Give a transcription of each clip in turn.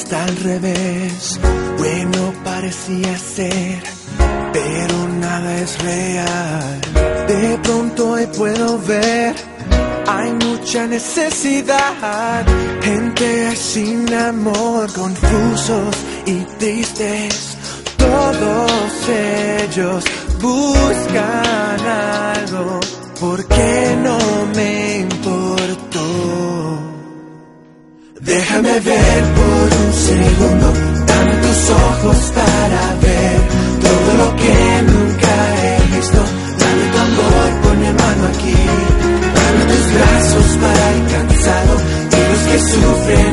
está al revés. Bueno parecía ser, pero nada es real. De pronto hoy puedo ver, hay mucha necesidad. Gente sin amor, confusos y tristes. Todos ellos buscan algo, porque no me Déjame ver por un segundo, dame tus ojos para ver todo lo que nunca he visto. Dame tu amor, pon mi mano aquí. Dame tus brazos para el cansado y los que sufren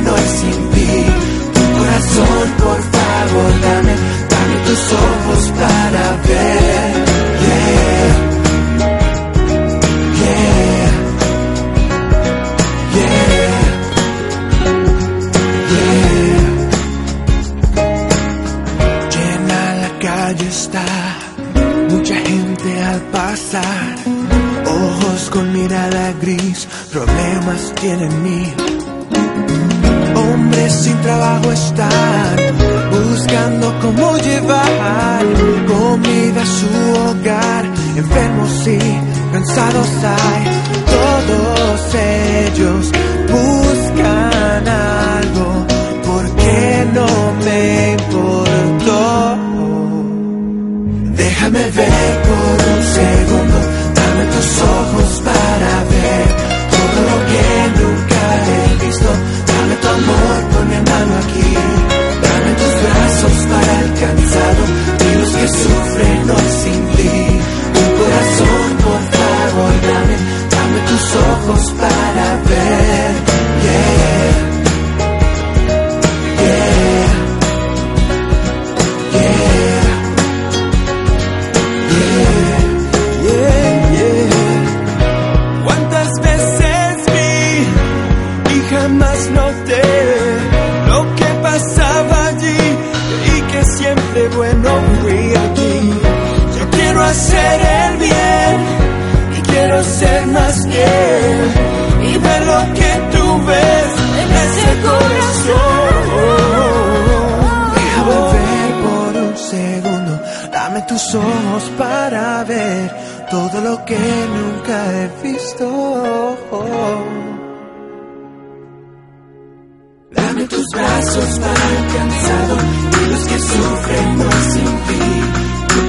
calle está, mucha gente al pasar. Ojos con mirada gris, problemas tienen mil. Hombres sin trabajo están buscando cómo llevar comida a su hogar. Enfermos y cansados hay, todos Déjame ver por un segundo, jamás noté lo que pasaba allí? Y que siempre bueno fui aquí. Yo quiero hacer el bien y quiero ser más él y ver lo que tú ves en ese corazón. Déjame ver por un segundo, dame tus ojos para ver todo lo que nunca he visto. tus brazos va alcanzado y los que sufren no sin fin. Tu